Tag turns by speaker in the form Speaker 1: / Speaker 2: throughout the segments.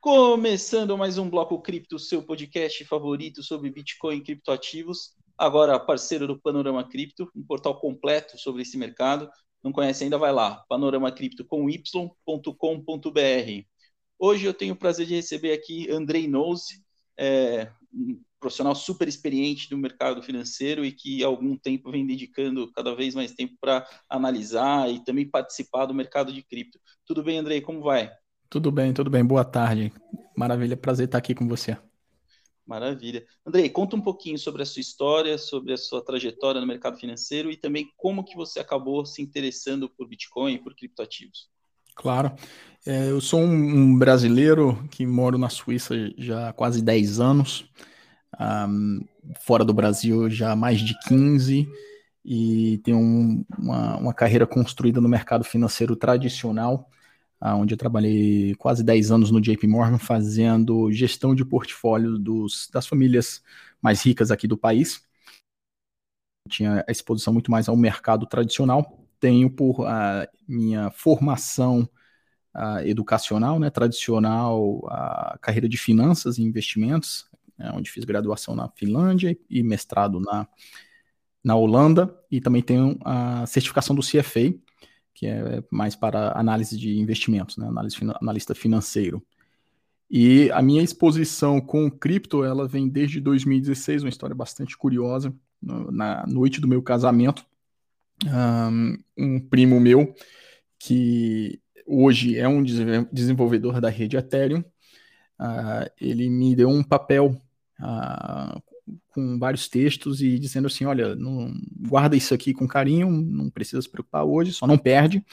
Speaker 1: Começando mais um Bloco Cripto, seu podcast favorito sobre Bitcoin e criptoativos. Agora parceiro do Panorama Cripto, um portal completo sobre esse mercado. Não conhece ainda, vai lá, panoramacripto com y.com.br. Hoje eu tenho o prazer de receber aqui Andrei Nose, é, profissional super experiente do mercado financeiro e que há algum tempo vem dedicando cada vez mais tempo para analisar e também participar do mercado de cripto. Tudo bem, Andrei? Como vai?
Speaker 2: Tudo bem, tudo bem. Boa tarde. Maravilha, prazer estar aqui com você.
Speaker 1: Maravilha. Andrei, conta um pouquinho sobre a sua história, sobre a sua trajetória no mercado financeiro e também como que você acabou se interessando por Bitcoin e por criptoativos.
Speaker 2: Claro. É, eu sou um brasileiro que moro na Suíça já há quase 10 anos, um, fora do Brasil já há mais de 15, e tenho um, uma, uma carreira construída no mercado financeiro tradicional, onde eu trabalhei quase 10 anos no JP Morgan fazendo gestão de portfólio dos, das famílias mais ricas aqui do país. Tinha a exposição muito mais ao mercado tradicional. Tenho por a minha formação educacional, né, tradicional, a carreira de finanças e investimentos, né, onde fiz graduação na Finlândia e mestrado na, na Holanda, e também tenho a certificação do CFA, que é mais para análise de investimentos, né? Análise, analista financeiro. E a minha exposição com cripto, ela vem desde 2016, uma história bastante curiosa. Na noite do meu casamento, um primo meu, que hoje é um desenvolvedor da rede Ethereum, uh, ele me deu um papel uh, com vários textos e dizendo assim, olha, não, guarda isso aqui com carinho, não precisa se preocupar hoje, só não perde.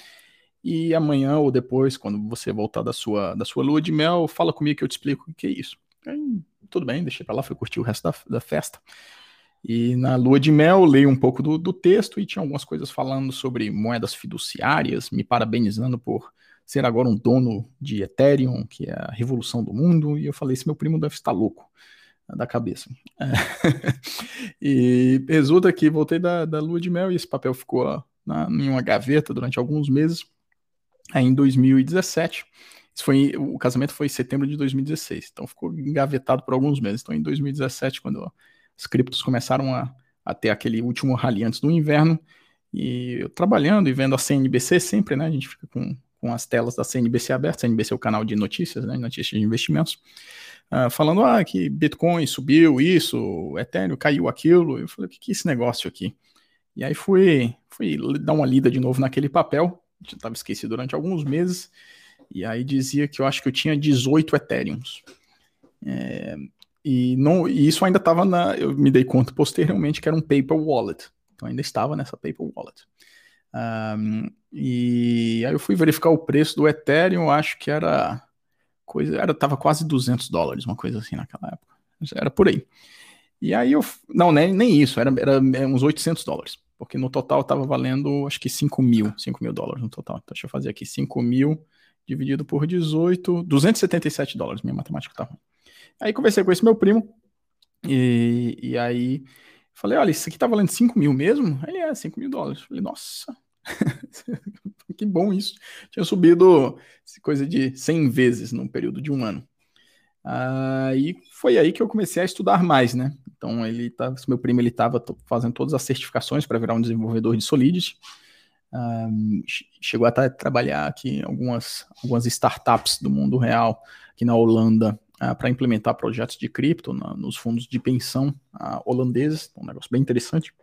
Speaker 2: E amanhã ou depois, quando você voltar da sua, da sua lua de mel, fala comigo que eu te explico o que é isso. Aí, tudo bem, deixei para lá, fui curtir o resto da, da festa. E na lua de mel, leio um pouco do, do texto e tinha algumas coisas falando sobre moedas fiduciárias, me parabenizando por ser agora um dono de Ethereum, que é a revolução do mundo. E eu falei: esse meu primo deve estar louco da cabeça. É. e resulta que voltei da, da lua de mel e esse papel ficou na, em uma gaveta durante alguns meses. Aí em 2017, isso foi, o casamento foi em setembro de 2016, então ficou engavetado por alguns meses. Então em 2017, quando as criptos começaram a, a ter aquele último rally antes do inverno, e eu trabalhando e vendo a CNBC sempre, né? A gente fica com, com as telas da CNBC abertas, CNBC é o canal de notícias, né? Notícias de investimentos uh, falando ah, que Bitcoin subiu isso, Ethereum caiu aquilo. Eu falei, o que, que é esse negócio aqui? E aí fui, fui dar uma lida de novo naquele papel, já estava esquecido durante alguns meses, e aí dizia que eu acho que eu tinha 18 Ethereums. É, e, não, e isso ainda estava na. Eu me dei conta posteriormente que era um paper wallet. Então ainda estava nessa paper wallet. Um, e aí eu fui verificar o preço do Ethereum, acho que era coisa, era, tava quase 200 dólares, uma coisa assim naquela época. Era por aí. E aí eu, não, nem, nem isso, era, era uns 800 dólares, porque no total tava valendo, acho que 5 mil, 5 mil dólares no total. Então deixa eu fazer aqui, 5 mil dividido por 18, 277 dólares, minha matemática tá ruim. Aí conversei com esse meu primo, e, e aí falei, olha, isso aqui tá valendo 5 mil mesmo? Ele é, 5 mil dólares. Falei, nossa, que bom isso. Tinha subido coisa de 100 vezes num período de um ano. Aí foi aí que eu comecei a estudar mais, né? Então ele tá, meu primo ele estava fazendo todas as certificações para virar um desenvolvedor de Solidity. Um, chegou a trabalhar aqui em algumas, algumas startups do mundo real aqui na Holanda uh, para implementar projetos de cripto na, nos fundos de pensão uh, holandeses, um negócio bem interessante.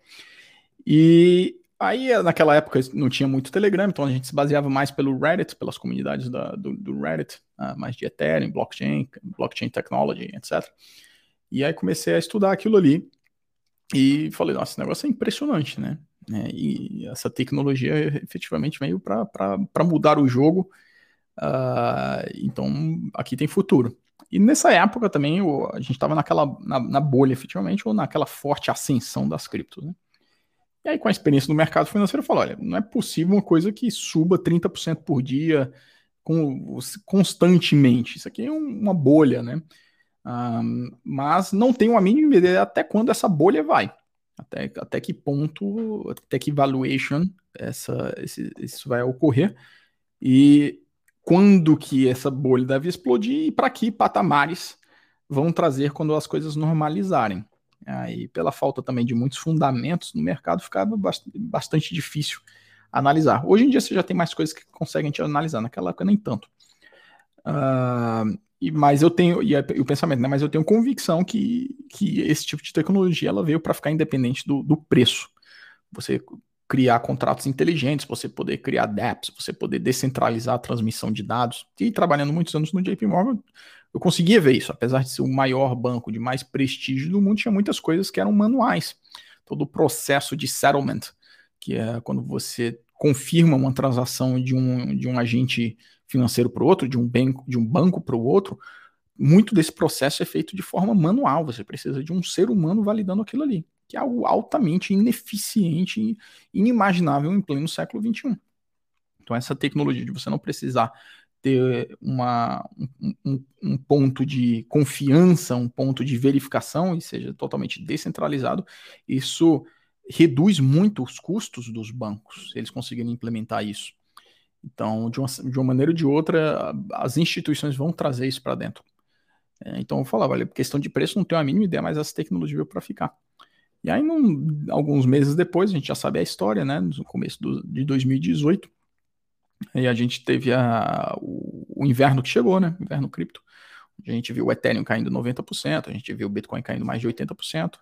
Speaker 2: E Aí, naquela época, não tinha muito Telegram, então a gente se baseava mais pelo Reddit, pelas comunidades da, do, do, Reddit, uh, mais de Ethereum, blockchain, blockchain technology, etc. E aí comecei a estudar aquilo ali e falei, nossa, esse negócio é impressionante, né? É, e essa tecnologia efetivamente veio para mudar o jogo, uh, então aqui tem futuro. E nessa época também a gente estava naquela na, na bolha, efetivamente, ou naquela forte ascensão das criptos, né? E aí, com a experiência no mercado financeiro, eu falo: olha, não é possível uma coisa que suba 30% por dia com, constantemente. Isso aqui é uma bolha, né? Um, mas não tem uma mínima ideia até quando essa bolha vai. Até, até que ponto, até que valuation essa, esse, isso vai ocorrer. E quando que essa bolha deve explodir e para que patamares vão trazer quando as coisas normalizarem. Aí, pela falta também de muitos fundamentos no mercado, ficava bastante difícil analisar. Hoje em dia você já tem mais coisas que conseguem te analisar, naquela época nem tanto. Uh, e, mas eu tenho, e, o pensamento, né? Mas eu tenho convicção que, que esse tipo de tecnologia ela veio para ficar independente do, do preço. Você criar contratos inteligentes, você poder criar dApps, você poder descentralizar a transmissão de dados. E trabalhando muitos anos no JP Morgan, eu conseguia ver isso. Apesar de ser o maior banco de mais prestígio do mundo, tinha muitas coisas que eram manuais. Todo o processo de settlement, que é quando você confirma uma transação de um, de um agente financeiro para o outro, de um, banco, de um banco para o outro, muito desse processo é feito de forma manual. Você precisa de um ser humano validando aquilo ali que é algo altamente ineficiente e inimaginável em pleno século XXI. Então, essa tecnologia de você não precisar ter uma, um, um, ponto de confiança, um ponto de verificação e seja totalmente descentralizado, isso reduz muito os custos dos bancos, eles conseguirem implementar isso. Então, de uma, de uma maneira ou de outra, as instituições vão trazer isso para dentro. É, então, eu falava, olha, questão de preço não tenho a mínima ideia, mas essa tecnologia veio para ficar. E aí, num, alguns meses depois, a gente já sabe a história, né? No começo do, de 2018, aí a gente teve a, o, o, inverno que chegou, né? Inverno cripto. A gente viu o Ethereum caindo 90%, a gente viu o Bitcoin caindo mais de 80%,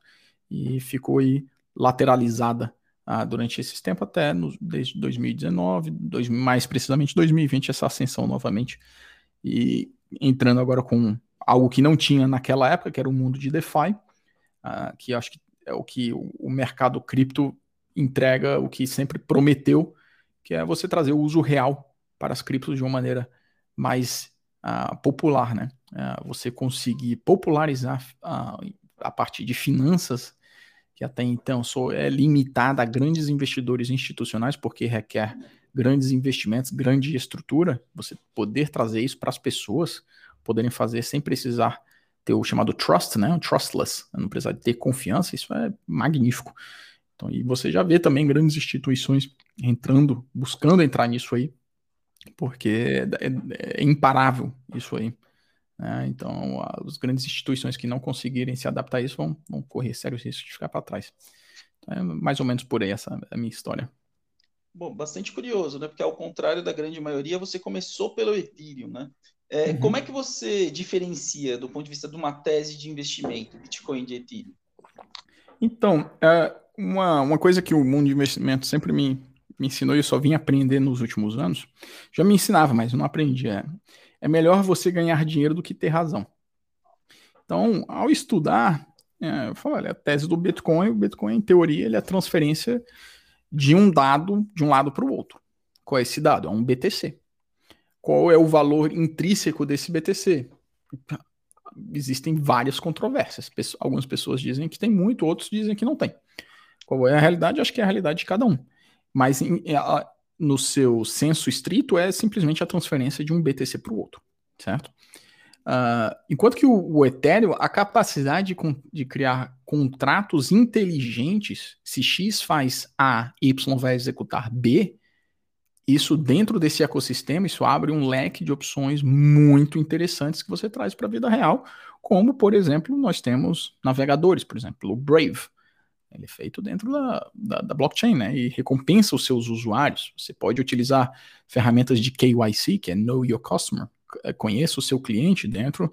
Speaker 2: e ficou aí lateralizada ah, durante esse tempo até no, desde 2019, dois, mais precisamente 2020, essa ascensão novamente. E entrando agora com algo que não tinha naquela época, que era o mundo de DeFi, ah, que acho que é o que o mercado cripto entrega, o que sempre prometeu, que é você trazer o uso real para as criptos de uma maneira mais uh, popular, né? Uh, você conseguir popularizar uh, a parte de finanças, que até então só é limitada a grandes investidores institucionais, porque requer grandes investimentos, grande estrutura, você poder trazer isso para as pessoas poderem fazer sem precisar ter o chamado trust, né? O trustless, não precisar ter confiança, isso é magnífico. Então, e você já vê também grandes instituições entrando, buscando entrar nisso aí, porque é, é, é imparável isso aí. Né? Então, as grandes instituições que não conseguirem se adaptar a isso vão, vão correr sérios riscos de ficar para trás. Então, é mais ou menos por aí essa a minha história.
Speaker 1: Bom, bastante curioso, né? Porque ao contrário da grande maioria, você começou pelo Ethereum, né? É, uhum. Como é que você diferencia, do ponto de vista de uma tese de investimento, Bitcoin de Ethereum?
Speaker 2: Então, é, uma, uma coisa que o mundo de investimento sempre me, me ensinou e eu só vim aprender nos últimos anos, já me ensinava, mas não aprendi. É, é melhor você ganhar dinheiro do que ter razão. Então, ao estudar, é, eu falo, olha, a tese do Bitcoin, o Bitcoin, em teoria, ele é a transferência de um dado de um lado para o outro. Qual é esse dado? É um BTC qual é o valor intrínseco desse BTC? Existem várias controvérsias. Algumas pessoas dizem que tem muito, outros dizem que não tem. Qual é a realidade? Acho que é a realidade de cada um. Mas em, no seu senso estrito é simplesmente a transferência de um BTC para o outro, certo? Uh, enquanto que o, o, Ethereum, a capacidade de, de, criar contratos inteligentes, se X faz A, Y vai executar B, isso dentro desse ecossistema, isso abre um leque de opções muito interessantes que você traz para a vida real, como, por exemplo, nós temos navegadores, por exemplo, o Brave. Ele é feito dentro da, da, da blockchain, né? E recompensa os seus usuários. Você pode utilizar ferramentas de KYC, que é Know Your Customer, é, conheça o seu cliente dentro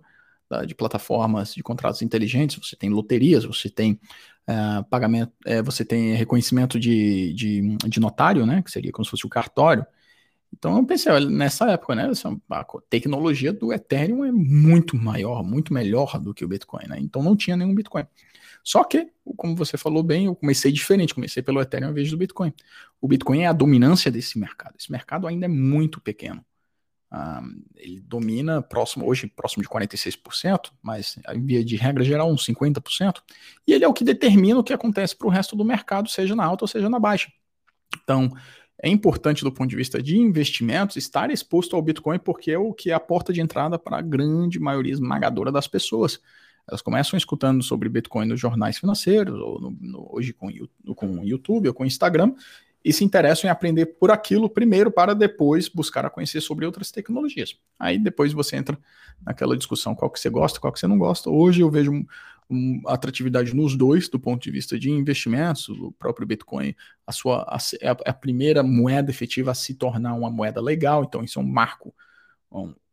Speaker 2: da, de plataformas de contratos inteligentes. Você tem loterias, você tem uh, pagamento, uh, você tem reconhecimento de, de, de, notário, né? Que seria como se fosse o cartório. Então eu pensei, olha, nessa época, né? A tecnologia do Ethereum é muito maior, muito melhor do que o Bitcoin, né? Então não tinha nenhum Bitcoin. Só que, como você falou bem, eu comecei diferente, comecei pelo Ethereum em vez do Bitcoin. O Bitcoin é a dominância desse mercado. Esse mercado ainda é muito pequeno. Um, ele domina próximo, hoje próximo de 46%, mas via de regra geral uns 50%, e ele é o que determina o que acontece para o resto do mercado, seja na alta ou seja na baixa. Então, é importante do ponto de vista de investimentos estar exposto ao Bitcoin porque é o que é a porta de entrada para a grande maioria esmagadora das pessoas. Elas começam escutando sobre Bitcoin nos jornais financeiros, ou no, no, hoje com, com YouTube ou com Instagram, e se interessam em aprender por aquilo primeiro para depois buscar a conhecer sobre outras tecnologias. Aí depois você entra naquela discussão qual que você gosta, qual que você não gosta. Hoje eu vejo um, um, atratividade nos dois, do ponto de vista de investimentos, o próprio Bitcoin, a sua a, é a, a primeira moeda efetiva a se tornar uma moeda legal, então isso é um marco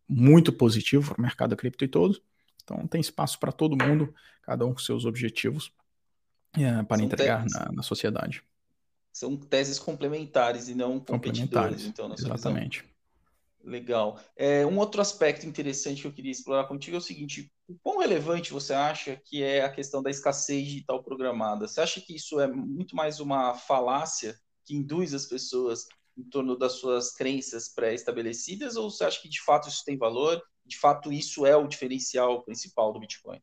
Speaker 2: muito positivo para o mercado cripto e todos. Então tem espaço para todo mundo, cada um com seus objetivos é, para São entregar na, na sociedade
Speaker 1: são teses complementares e não competidores. Então,
Speaker 2: exatamente.
Speaker 1: Visão. Legal. É, um outro aspecto interessante que eu queria explorar contigo é o seguinte: o quão relevante você acha que é a questão da escassez digital programada? Você acha que isso é muito mais uma falácia que induz as pessoas em torno das suas crenças pré-estabelecidas, ou você acha que de fato isso tem valor? De fato, isso é o diferencial principal do Bitcoin?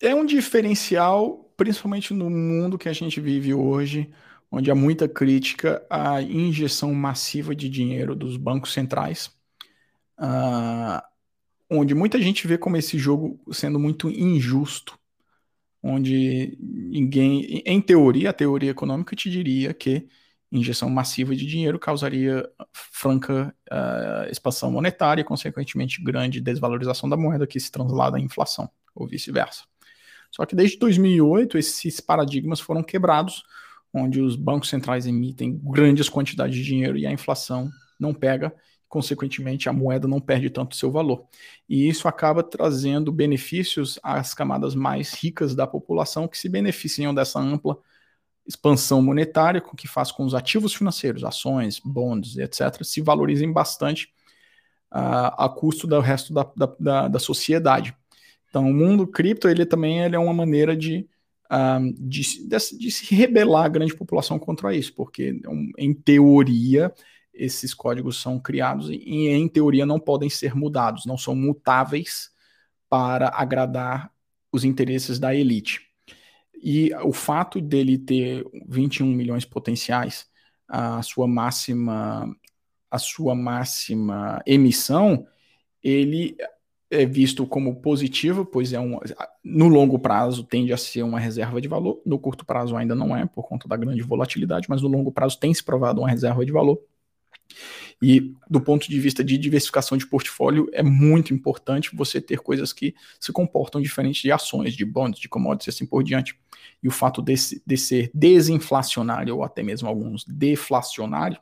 Speaker 2: É um diferencial principalmente no mundo que a gente vive hoje, onde há muita crítica à injeção massiva de dinheiro dos bancos centrais, uh, onde muita gente vê como esse jogo sendo muito injusto, onde ninguém, em teoria, a teoria econômica te diria que injeção massiva de dinheiro causaria franca uh, expansão monetária e, consequentemente, grande desvalorização da moeda que se translada em inflação, ou vice-versa. Só que desde 2008 esses paradigmas foram quebrados, onde os bancos centrais emitem grandes quantidades de dinheiro e a inflação não pega, consequentemente a moeda não perde tanto seu valor. E isso acaba trazendo benefícios às camadas mais ricas da população que se beneficiam dessa ampla expansão monetária, com que faz com os ativos financeiros, ações, bonds, etc., se valorizem bastante uh, a custo do resto da, da, da, da sociedade. Então, o mundo cripto, ele também ele é uma maneira de, uh, de, de, de, se rebelar a grande população contra isso, porque, em teoria, esses códigos são criados e, em teoria, não podem ser mudados, não são mutáveis para agradar os interesses da elite. E o fato dele ter 21 milhões potenciais, a sua máxima a sua máxima emissão, ele é visto como positivo, pois é um, no longo prazo tende a ser uma reserva de valor, no curto prazo ainda não é, por conta da grande volatilidade, mas no longo prazo tem se provado uma reserva de valor. E do ponto de vista de diversificação de portfólio, é muito importante você ter coisas que se comportam diferente de ações, de bonds, de commodities e assim por diante. E o fato de, de ser desinflacionário ou até mesmo alguns deflacionário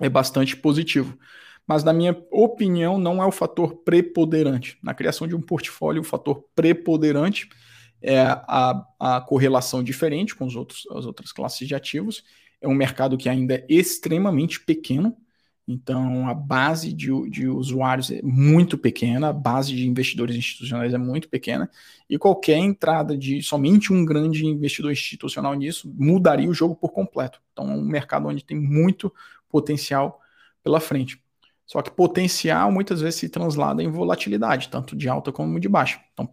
Speaker 2: é bastante positivo mas na minha opinião não é o fator preponderante. Na criação de um portfólio, o fator preponderante é a, a correlação diferente com os outros, as outras classes de ativos. É um mercado que ainda é extremamente pequeno, então a base de, de usuários é muito pequena, a base de investidores institucionais é muito pequena, e qualquer entrada de somente um grande investidor institucional nisso mudaria o jogo por completo. Então é um mercado onde tem muito potencial pela frente. Só que potencial muitas vezes se translada em volatilidade, tanto de alta como de baixa. Então,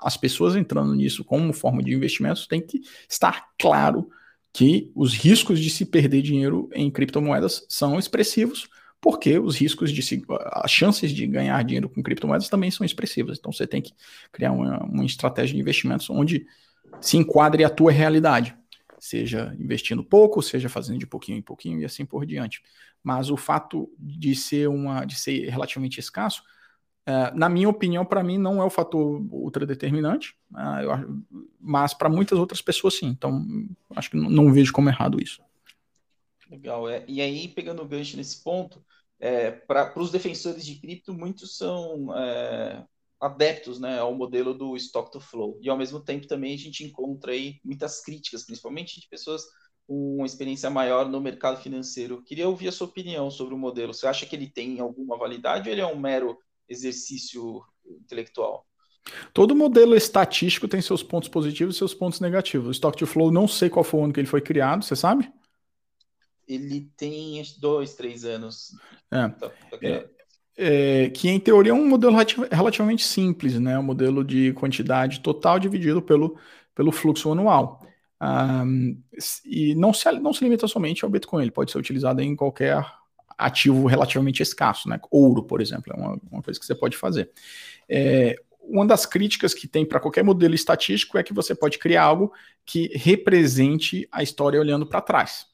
Speaker 2: as pessoas entrando nisso como forma de investimentos tem que estar claro que os riscos de se perder dinheiro em criptomoedas são expressivos, porque os riscos de se, as chances de ganhar dinheiro com criptomoedas também são expressivas. Então você tem que criar uma, uma estratégia de investimentos onde se enquadre a tua realidade, seja investindo pouco, seja fazendo de pouquinho em pouquinho e assim por diante mas o fato de ser uma de ser relativamente escasso, é, na minha opinião, para mim não é o fator ultra determinante, é, eu, mas para muitas outras pessoas sim. Então, acho que não, não vejo como errado isso.
Speaker 1: Legal. É. E aí, pegando o gancho nesse ponto, é, para os defensores de cripto, muitos são é, adeptos né, ao modelo do stock to flow. E ao mesmo tempo também a gente encontra aí muitas críticas, principalmente de pessoas uma experiência maior no mercado financeiro. Queria ouvir a sua opinião sobre o modelo. Você acha que ele tem alguma validade ou ele é um mero exercício intelectual?
Speaker 2: Todo modelo estatístico tem seus pontos positivos e seus pontos negativos. O Stock to Flow, não sei qual foi o ano que ele foi criado, você sabe?
Speaker 1: Ele tem dois, três anos.
Speaker 2: É. Tá, tá é, é, que em teoria é um modelo relativamente simples, né? Um modelo de quantidade total dividido pelo, pelo fluxo anual. E não se, não se limita somente ao Bitcoin, ele pode ser utilizado em qualquer ativo relativamente escasso, né? Ouro, por exemplo, é uma, uma coisa que você pode fazer. É, uma das críticas que tem para qualquer modelo estatístico é que você pode criar algo que represente a história olhando para trás.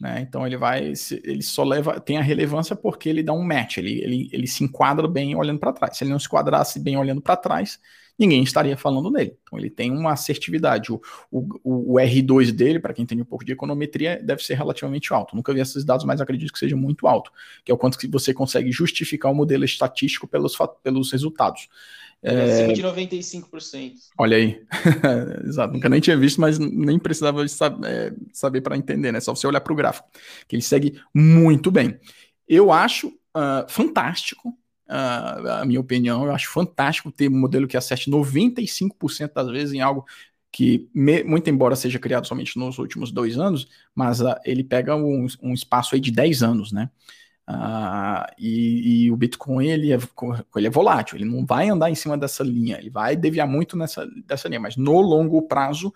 Speaker 2: Né? Então ele vai, ele só leva, tem a relevância porque ele dá um match, ele, ele, ele se enquadra bem olhando para trás. Se ele não se enquadrasse bem olhando para trás, ninguém estaria falando nele. Então ele tem uma assertividade. O, o, o R2 dele, para quem tem um pouco de econometria, deve ser relativamente alto. Nunca vi esses dados, mas acredito que seja muito alto, que é o quanto que você consegue justificar o modelo estatístico pelos, pelos resultados.
Speaker 1: É, acima de 95%.
Speaker 2: Olha aí. Exato. Nunca nem tinha visto, mas nem precisava saber, é, saber para entender, né? Só você olhar para o gráfico. Que ele segue muito bem. Eu acho uh, fantástico uh, a minha opinião, eu acho fantástico ter um modelo que acerte 95% das vezes em algo que, me, muito embora seja criado somente nos últimos dois anos, mas uh, ele pega um, um, espaço aí de 10 anos, né? Uh, e, e, o Bitcoin ele é, ele é volátil, ele não vai andar em cima dessa linha, ele vai deviar muito nessa dessa linha, mas no longo prazo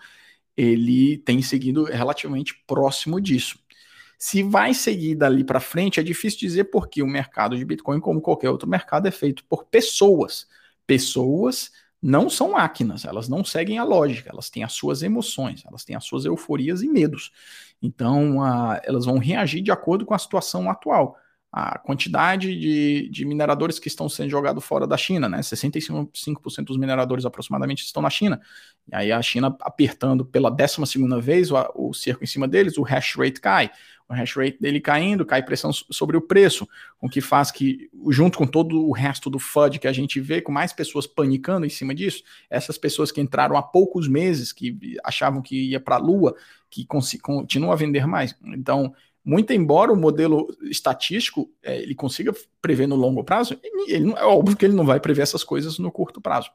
Speaker 2: ele tem seguido relativamente próximo disso. Se vai seguir dali para frente, é difícil dizer porque o mercado de Bitcoin, como qualquer outro mercado, é feito por pessoas. Pessoas não são máquinas, elas não seguem a lógica, elas têm as suas emoções, elas têm as suas euforias e medos. Então, uh, elas vão reagir de acordo com a situação atual a quantidade de, de, mineradores que estão sendo jogados fora da China, né? 65% dos mineradores aproximadamente estão na China. E aí a China apertando pela 12 vez o, o cerco em cima deles, o hash rate cai. O hash rate dele caindo, cai pressão sobre o preço, o que faz que, junto com todo o resto do FUD que a gente vê, com mais pessoas panicando em cima disso, essas pessoas que entraram há poucos meses, que achavam que ia para a Lua, que continuam a vender mais. Então, muito embora o modelo estatístico é, ele consiga prever no longo prazo, ele, é óbvio que ele não vai prever essas coisas no curto prazo.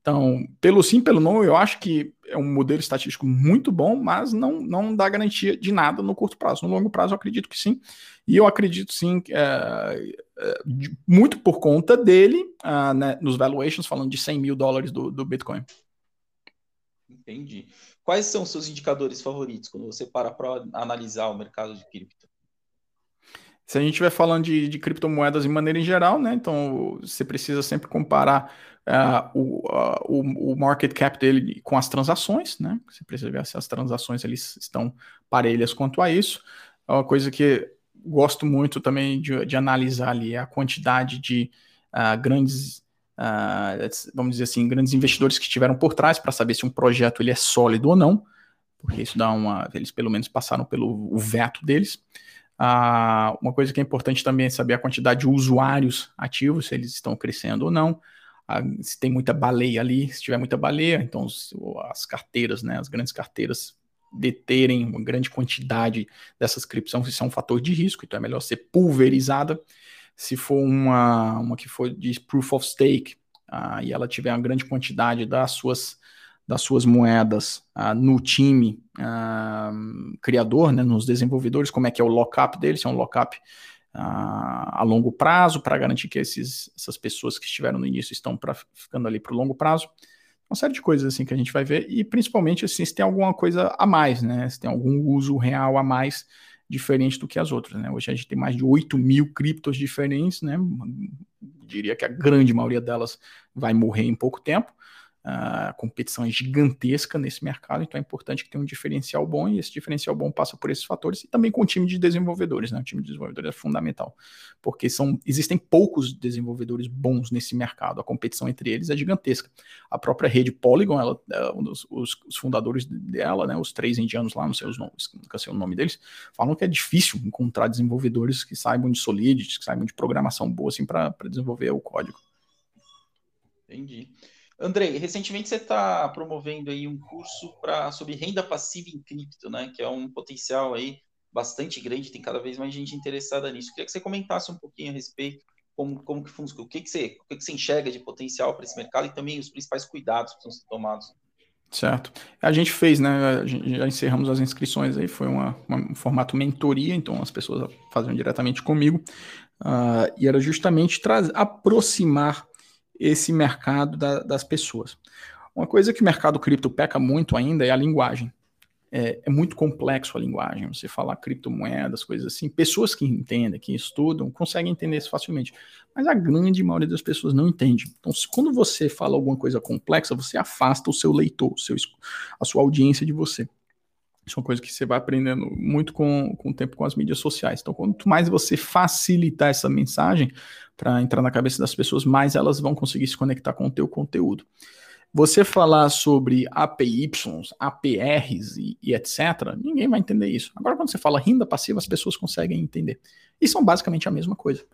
Speaker 2: Então, pelo sim, pelo não, eu acho que é um modelo estatístico muito bom, mas não, não dá garantia de nada no curto prazo. No longo prazo, eu acredito que sim. E eu acredito sim, é, é, muito por conta dele, uh, né, nos valuations, falando de 100 mil dólares do, do Bitcoin.
Speaker 1: Entendi. Quais são os seus indicadores favoritos quando você para para analisar o mercado de cripto?
Speaker 2: Se a gente estiver falando de, de, criptomoedas de maneira em geral, né? Então você precisa sempre comparar uh, o, uh, o, o, market cap dele com as transações, né? Você precisa ver se as transações eles estão parelhas quanto a isso. É uma coisa que gosto muito também de, de analisar ali a quantidade de uh, grandes uh, vamos dizer assim, grandes investidores que estiveram por trás para saber se um projeto ele é sólido ou não, porque isso dá uma. Eles pelo menos passaram pelo veto deles. Uh, uma coisa que é importante também é saber a quantidade de usuários ativos, se eles estão crescendo ou não. Uh, se tem muita baleia ali, se tiver muita baleia, então as carteiras, né, as grandes carteiras deterem uma grande quantidade dessas criptos, isso é um fator de risco, então é melhor ser pulverizada se for uma, uma que for de proof of stake uh, e ela tiver uma grande quantidade das suas, das suas moedas uh, no time uh, criador, né, nos desenvolvedores, como é que é o lockup deles, se é um lockup a longo prazo para garantir que esses, essas pessoas que estiveram no início estão pra, ficando ali para o longo prazo. Uma série de coisas assim que a gente vai ver e principalmente assim, se tem alguma coisa a mais, né? Se tem algum uso real a mais diferente do que as outras. Né? Hoje a gente tem mais de 8 mil criptos diferentes, né? diria que a grande maioria delas vai morrer em pouco tempo. A competição é gigantesca nesse mercado, então é importante que tenha um diferencial bom, e esse diferencial bom passa por esses fatores, e também com o time de desenvolvedores, né? O time de desenvolvedores é fundamental, porque são, existem poucos desenvolvedores bons nesse mercado, a competição entre eles é gigantesca. A própria rede Polygon, ela, é os, os, fundadores dela, né, os três indianos lá, não sei os nomes, nunca sei o nome deles, falam que é difícil encontrar desenvolvedores que saibam de Solidity, que saibam de programação boa assim, para desenvolver o código.
Speaker 1: Entendi. Andrei, recentemente você está promovendo aí um curso para sobre renda passiva em cripto, né? Que é um potencial aí bastante grande, tem cada vez mais gente interessada nisso. Queria que você comentasse um pouquinho a respeito, como, como que funciona, o que, que, você, o que, que você enxerga de potencial para esse mercado e também os principais cuidados que precisam ser tomados.
Speaker 2: Certo. A gente fez, né? já encerramos as inscrições aí, foi uma, uma, um formato mentoria, então as pessoas faziam diretamente comigo. Uh, e era justamente aproximar esse mercado da, das pessoas. Uma coisa que o mercado cripto peca muito ainda é a linguagem. é, é, muito complexo a linguagem. Você falar criptomoedas, coisas assim. Pessoas que entendem, que estudam, conseguem entender isso facilmente. Mas a grande maioria das pessoas não entende. Então, se, quando você fala alguma coisa complexa, você afasta o seu leitor, seu, a sua audiência de você. Isso é uma coisa que você vai aprendendo muito com, com o tempo com as mídias sociais. Então, quanto mais você facilitar essa mensagem para entrar na cabeça das pessoas, mais elas vão conseguir se conectar com o teu conteúdo. Você falar sobre APYs, APRs e, e, etc., ninguém vai entender isso. Agora, quando você fala renda passiva, as pessoas conseguem entender. E são basicamente a mesma coisa.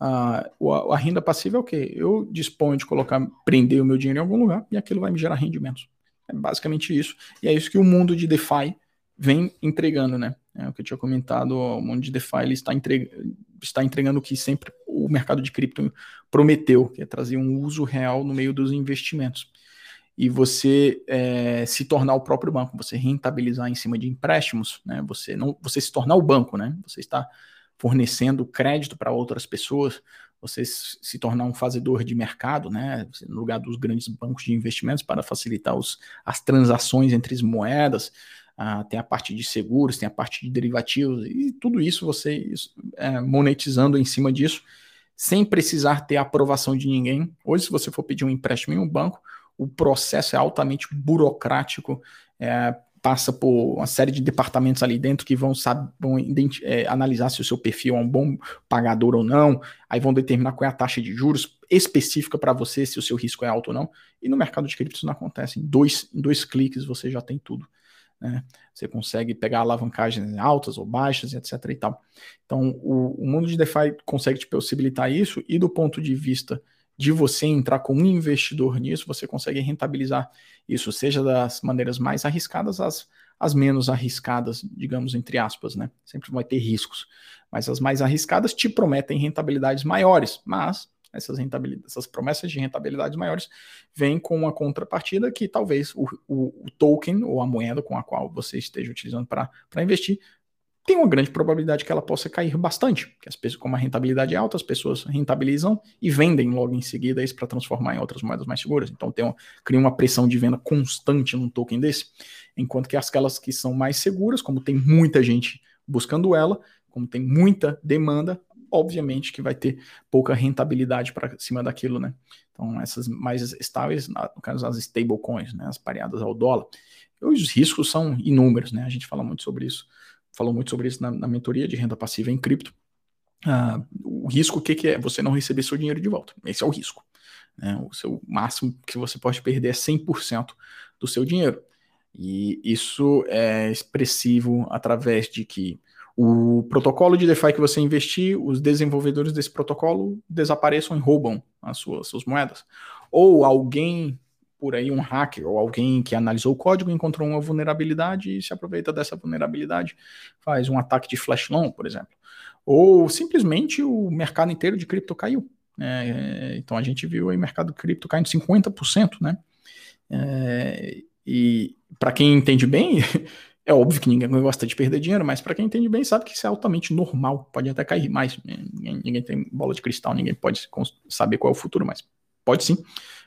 Speaker 2: Uh, a, a, renda passiva é o quê? Eu disponho de colocar, prender o meu dinheiro em algum lugar e aquilo vai me gerar rendimentos. É basicamente isso. E é isso que o mundo de DeFi vem entregando, né? É o que eu tinha comentado, o mundo de DeFi ele está, entre... está entregando o que sempre o mercado de cripto prometeu, que é trazer um uso real no meio dos investimentos e você é, se tornar o próprio banco, você rentabilizar em cima de empréstimos, né? Você não, você se tornar o banco, né? Você está fornecendo crédito para outras pessoas, você se tornar um fazedor de mercado, né? No lugar dos grandes bancos de investimentos para facilitar os, as transações entre as moedas. Ah, tem a parte de seguros, tem a parte de derivativos e tudo isso você é, monetizando em cima disso, sem precisar ter aprovação de ninguém. Hoje, se você for pedir um empréstimo em um banco, o processo é altamente burocrático, é, passa por uma série de departamentos ali dentro que vão, sabe, vão é, analisar se o seu perfil é um bom pagador ou não, aí vão determinar qual é a taxa de juros específica para você, se o seu risco é alto ou não. E no mercado de criptos não acontece. Em dois, em dois cliques você já tem tudo. Né? Você consegue pegar alavancagens altas ou baixas, etc. e tal. Então, o, o mundo de DeFi consegue te possibilitar isso, e do ponto de vista de você entrar como investidor nisso, você consegue rentabilizar isso, seja das maneiras mais arriscadas às, às menos arriscadas, digamos, entre aspas, né? Sempre vai ter riscos. Mas as mais arriscadas te prometem rentabilidades maiores, mas essas, rentabilidades, essas promessas de rentabilidades maiores vêm com uma contrapartida que talvez o, o, o token ou a moeda com a qual você esteja utilizando para investir tem uma grande probabilidade que ela possa cair bastante, porque as pessoas, como a rentabilidade é alta, as pessoas rentabilizam e vendem logo em seguida isso para transformar em outras moedas mais seguras. Então tem uma, cria uma pressão de venda constante num token desse, enquanto que aquelas que são mais seguras, como tem muita gente buscando ela, como tem muita demanda, obviamente que vai ter pouca rentabilidade para cima daquilo, né? Então essas mais estáveis, no caso as stablecoins, né, as pareadas ao dólar, os riscos são inúmeros, né? A gente fala muito sobre isso falou muito sobre isso na, na mentoria de renda passiva em cripto. Ah, o risco, o que, que, é? Você não receber seu dinheiro de volta. Esse é o risco. Né? O seu máximo que você pode perder é 100% do seu dinheiro. E isso é expressivo através de que o protocolo de DeFi que você investir, os desenvolvedores desse protocolo desapareçam e roubam as suas, suas moedas. Ou alguém por aí um hacker ou alguém que analisou o código encontrou uma vulnerabilidade e se aproveita dessa vulnerabilidade, faz um ataque de flash loan, por exemplo. Ou simplesmente o mercado inteiro de cripto caiu. É, então a gente viu aí o mercado de cripto caindo 50%, né? É, e para quem entende bem, é óbvio que ninguém gosta de perder dinheiro, mas para quem entende bem sabe que isso é altamente normal, pode até cair mais. Ninguém, ninguém tem bola de cristal, ninguém pode saber qual é o futuro, mas pode sim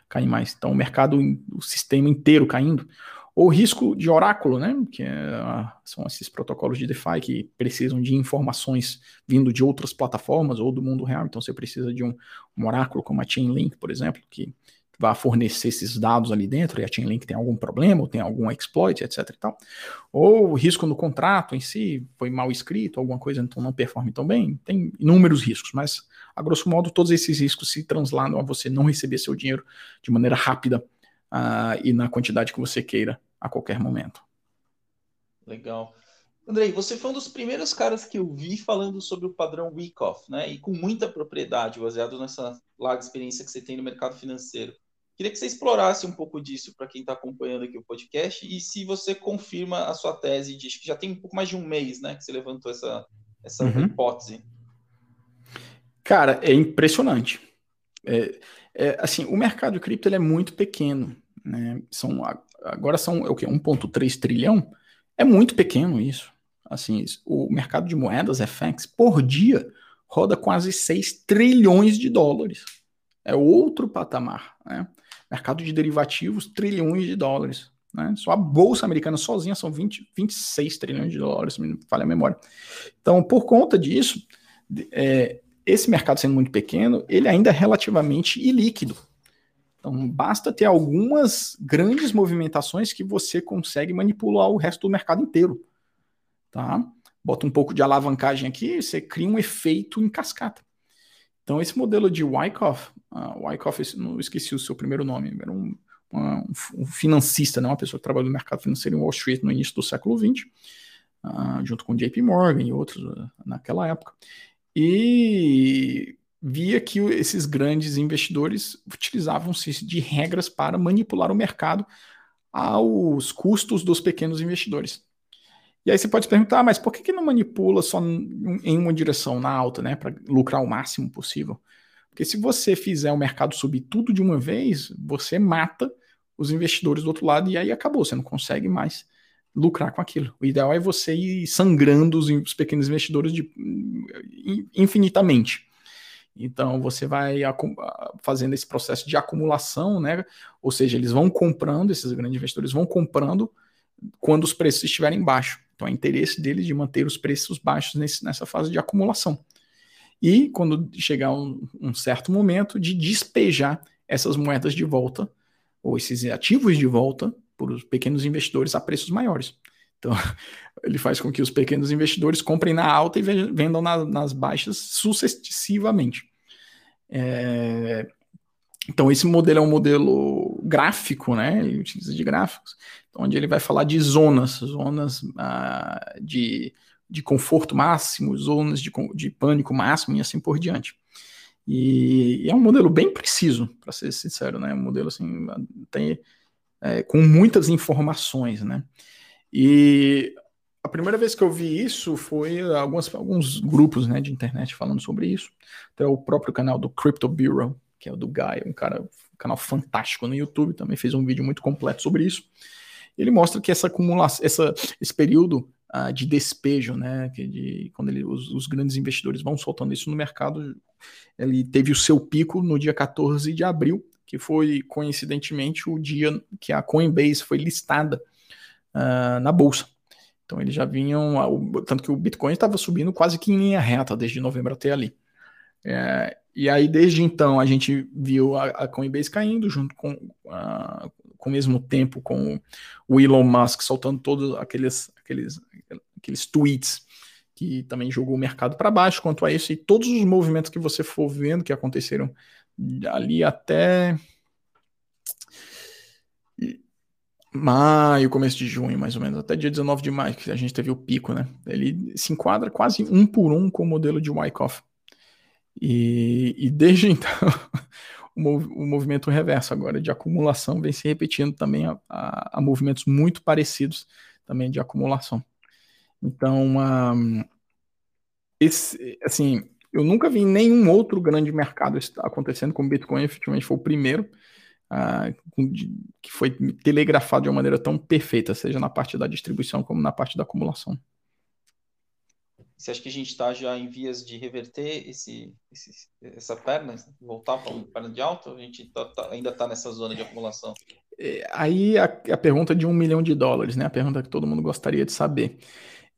Speaker 2: cair mais. Então, o mercado, o sistema inteiro caindo. Ou risco de oráculo, né? Que é, são esses protocolos de DeFi que precisam de informações vindo de outras plataformas ou do mundo real. Então, você precisa de um, um oráculo como a Chainlink, por exemplo, que vai fornecer esses dados ali dentro e a Chainlink tem algum problema, ou tem algum exploit, etc e tal. Ou risco no contrato em si, foi mal escrito, alguma coisa então não performa tão bem. Tem inúmeros riscos, mas a grosso modo todos esses riscos se transladam a você não receber seu dinheiro de maneira rápida uh, e na quantidade que você queira a qualquer momento.
Speaker 1: Legal. Andrei, você foi um dos primeiros caras que eu vi falando sobre o padrão Wyckoff, né? E com muita propriedade, baseado nessa larga experiência que você tem no mercado financeiro. Queria que você explorasse um pouco disso para quem está acompanhando aqui o podcast e se você confirma a sua tese de que já tem um pouco mais de um mês, né, que você levantou essa, essa uhum. hipótese.
Speaker 2: Cara, é impressionante. É, é, assim, o mercado de cripto ele é muito pequeno. Né? São, agora são é o que 1,3 trilhão. É muito pequeno isso. Assim, o mercado de moedas FX por dia roda quase 6 trilhões de dólares. É outro patamar. Né? Mercado de derivativos, trilhões de dólares. Né? Só a Bolsa Americana sozinha são 20, 26 trilhões de dólares, se me falha a memória. Então, por conta disso, é, esse mercado sendo muito pequeno, ele ainda é relativamente ilíquido. Então, basta ter algumas grandes movimentações que você consegue manipular o resto do mercado inteiro. Tá? Bota um pouco de alavancagem aqui, você cria um efeito em cascata. Então, esse modelo de Wyckoff, uh, Wyckoff, não esqueci o seu primeiro nome, era um, uma, um financista, né, uma pessoa que trabalhou no mercado financeiro em Wall Street no início do século XX, uh, junto com JP Morgan e outros uh, naquela época. E via que esses grandes investidores utilizavam-se de regras para manipular o mercado aos custos dos pequenos investidores. E aí você pode perguntar, ah, mas por que, que não manipula só em uma direção, na alta, né, para lucrar o máximo possível? Porque se você fizer o mercado subir tudo de uma vez, você mata os investidores do outro lado e aí acabou, você não consegue mais lucrar com aquilo. O ideal é você ir sangrando os, os pequenos investidores de, infinitamente. Então você vai fazendo esse processo de acumulação, né? Ou seja, eles vão comprando, esses grandes investidores vão comprando quando os preços estiverem baixos. Então é interesse deles de manter os preços baixos nesse, nessa fase de acumulação. E quando chegar um, um certo momento de despejar essas moedas de volta, ou esses ativos de volta, por os pequenos investidores a preços maiores. Então, ele faz com que os pequenos investidores comprem na alta e vendam na, nas baixas sucessivamente. É, então, esse modelo é um modelo gráfico, né? Ele utiliza de gráficos, onde ele vai falar de zonas, zonas ah, de, de conforto máximo, zonas de, de pânico máximo e assim por diante. E, e é um modelo bem preciso, para ser sincero, né? Um modelo assim, tem, é, com muitas informações, né? E a primeira vez que eu vi isso foi alguns, alguns grupos né, de internet falando sobre isso. Até o próprio canal do Crypto Bureau, que é o do Guy, um cara, um canal fantástico no YouTube, também fez um vídeo muito completo sobre isso. Ele mostra que essa acumulação, essa, esse período uh, de despejo, né, que de, quando ele, os, os, grandes investidores vão soltando isso no mercado, ele teve o seu pico no dia 14 de abril, que foi coincidentemente o dia que a Coinbase foi listada uh, na bolsa. Então eles já vinham, tanto que o Bitcoin estava subindo quase que em linha reta desde novembro até ali. É, e aí, desde então, a gente viu a, a Coinbase caindo, junto com, uh, com o mesmo tempo com o Elon Musk soltando todos aqueles, aqueles, aqueles tweets que também jogou o mercado para baixo quanto a isso, e todos os movimentos que você for vendo que aconteceram ali até maio, começo de junho, mais ou menos, até dia 19 de maio, que a gente teve o pico, né? Ele se enquadra quase um por um com o modelo de Wyckoff. E, e desde então, o, mov, o, movimento reverso agora de acumulação vem se repetindo também a, a, a movimentos muito parecidos também de acumulação. Então, esse, assim, eu nunca vi nenhum outro grande mercado acontecendo com o Bitcoin, efetivamente foi o primeiro uh, que foi telegrafado de uma maneira tão perfeita, seja na parte da distribuição como na parte da acumulação.
Speaker 1: Você acha que a gente está já em vias de reverter esse, esse essa perna, voltar para uma perna de alta? A gente tá, tá, ainda está nessa zona de acumulação?
Speaker 2: É, aí a, a, pergunta de um milhão de dólares, né? A pergunta que todo mundo gostaria de saber.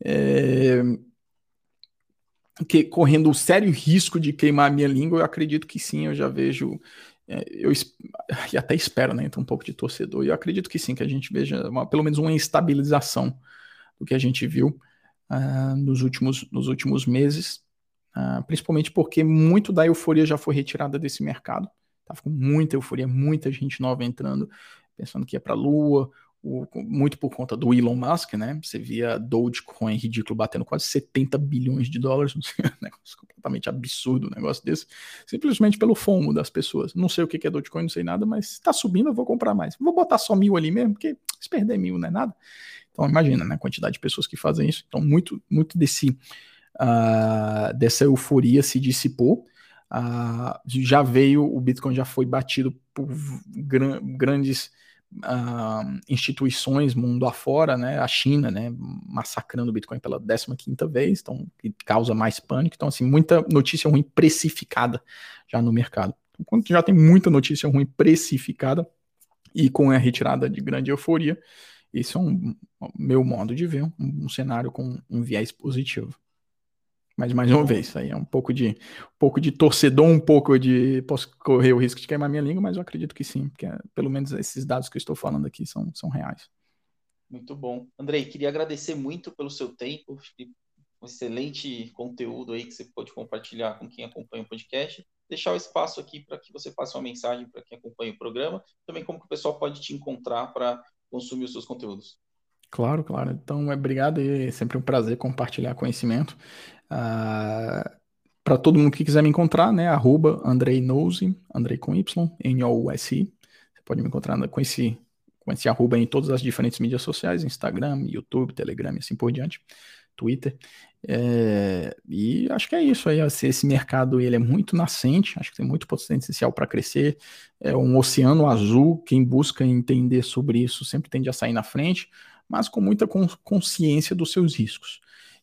Speaker 2: É, que, correndo o sério risco de queimar a minha língua, eu acredito que sim, eu já vejo. É, eu e até espero, né? Então, um pouco de torcedor. E eu acredito que sim, que a gente veja uma, pelo menos uma estabilização do que a gente viu uh, nos, últimos, nos últimos meses, uh, principalmente porque muito da euforia já foi retirada desse mercado. Tava com muita euforia, muita gente nova entrando, pensando que ia para a Lua, o, muito por conta do Elon Musk, né? Você via Dogecoin ridículo batendo quase 70 bilhões de dólares, um negócio completamente absurdo, um negócio desse, simplesmente pelo fomo das pessoas. Não sei o que é Dogecoin, não sei nada, mas está subindo, eu vou comprar mais. Vou botar só mil ali mesmo, porque se perder mil não é nada. Então imagina, né, a quantidade de pessoas que fazem isso. Então muito, muito desse uh, dessa euforia se dissipou. Uh, já veio, o Bitcoin já foi batido por gran, grandes uh, instituições mundo afora, né, a China, né, massacrando o Bitcoin pela 15ª vez, então que causa mais pânico. Então assim, muita notícia ruim precificada já no mercado. Quando já tem muita notícia ruim precificada, e com a retirada de grande euforia, esse é um meu modo de ver, um, um cenário com um viés positivo. Mas mais uma vez, aí é um pouco de um pouco de torcedor, um pouco de posso correr o risco de queimar minha língua, mas eu acredito que sim, porque pelo menos esses dados que eu estou falando aqui são, são reais.
Speaker 1: Muito bom. Andrei, queria agradecer muito pelo seu tempo, um excelente conteúdo aí que você pode compartilhar com quem acompanha o podcast. Deixar o espaço aqui para que você passe uma mensagem para quem acompanha o programa, também como que o pessoal pode te encontrar para consumir os seus conteúdos.
Speaker 2: Claro, claro. Então, é obrigado e é sempre um prazer compartilhar conhecimento. Uh, para todo mundo que quiser me encontrar, né? Arroba Andrei Nose, Andrei com Y, N-O-U-S-I. Você pode me encontrar com esse, com esse arroba em todas as diferentes mídias sociais, Instagram, YouTube, Telegram e assim por diante, Twitter. É, e acho que é isso aí. Esse mercado ele é muito nascente, acho que tem muito potencial para crescer. É um oceano azul. Quem busca entender sobre isso sempre tende a sair na frente mas com muita consciência dos seus riscos.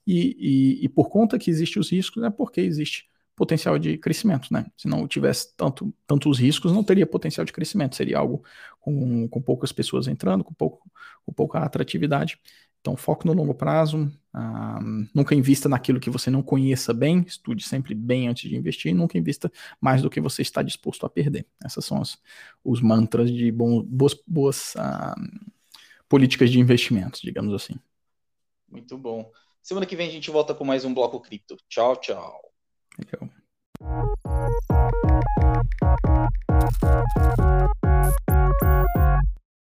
Speaker 2: E, e, e, por conta que existem os riscos, é porque existe potencial de crescimento, né? Se não tivesse tanto, tantos riscos, não teria potencial de crescimento, seria algo com, com poucas pessoas entrando, com, pouco, com pouca atratividade. Então, foco no longo prazo, Nunca invista naquilo que você não conheça bem, estude sempre bem antes de investir, e nunca invista mais do que você está disposto a perder. Essas são as, os mantras de bom, boas, boas uh, políticas de investimentos, digamos assim.
Speaker 1: Muito bom. Semana que vem a gente volta com mais um Bloco Cripto. Tchau, tchau. Legal.